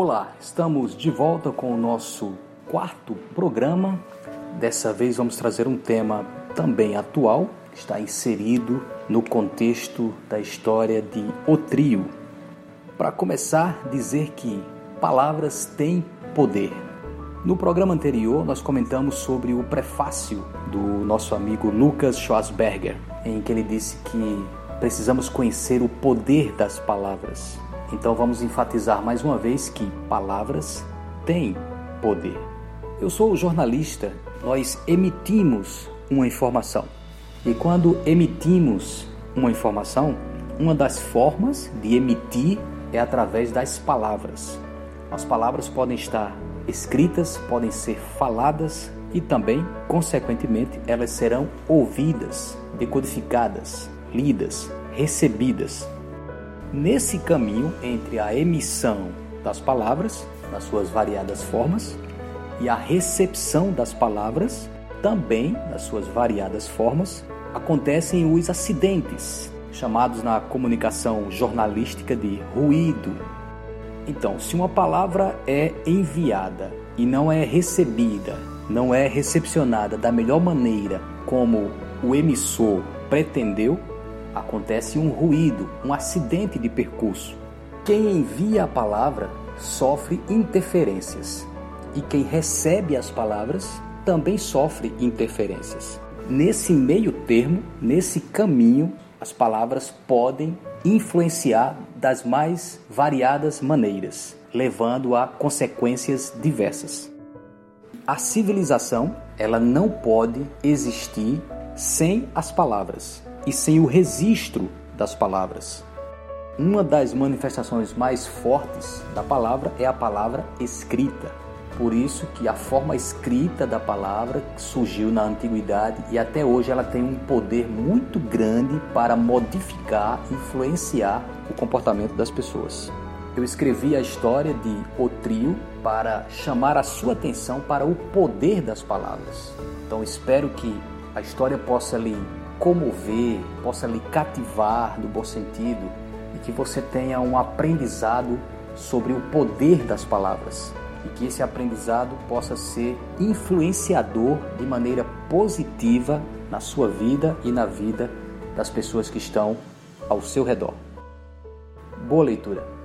Olá, estamos de volta com o nosso quarto programa. Dessa vez vamos trazer um tema também atual, que está inserido no contexto da história de O Trio. Para começar, dizer que palavras têm poder. No programa anterior, nós comentamos sobre o prefácio do nosso amigo Lucas Schwarzberger, em que ele disse que precisamos conhecer o poder das palavras. Então vamos enfatizar mais uma vez que palavras têm poder. Eu sou jornalista, nós emitimos uma informação. E quando emitimos uma informação, uma das formas de emitir é através das palavras. As palavras podem estar escritas, podem ser faladas e também, consequentemente, elas serão ouvidas, decodificadas, lidas, recebidas. Nesse caminho entre a emissão das palavras, nas suas variadas formas, e a recepção das palavras, também nas suas variadas formas, acontecem os acidentes, chamados na comunicação jornalística de ruído. Então, se uma palavra é enviada e não é recebida, não é recepcionada da melhor maneira como o emissor pretendeu, acontece um ruído, um acidente de percurso. Quem envia a palavra sofre interferências e quem recebe as palavras também sofre interferências. Nesse meio termo, nesse caminho, as palavras podem influenciar das mais variadas maneiras, levando a consequências diversas. A civilização, ela não pode existir sem as palavras e sem o registro das palavras. Uma das manifestações mais fortes da palavra é a palavra escrita. Por isso que a forma escrita da palavra surgiu na antiguidade e até hoje ela tem um poder muito grande para modificar, influenciar o comportamento das pessoas. Eu escrevi a história de O Trio para chamar a sua atenção para o poder das palavras. Então espero que a história possa lhe comover, possa lhe cativar no bom sentido e que você tenha um aprendizado sobre o poder das palavras e que esse aprendizado possa ser influenciador de maneira positiva na sua vida e na vida das pessoas que estão ao seu redor. Boa leitura!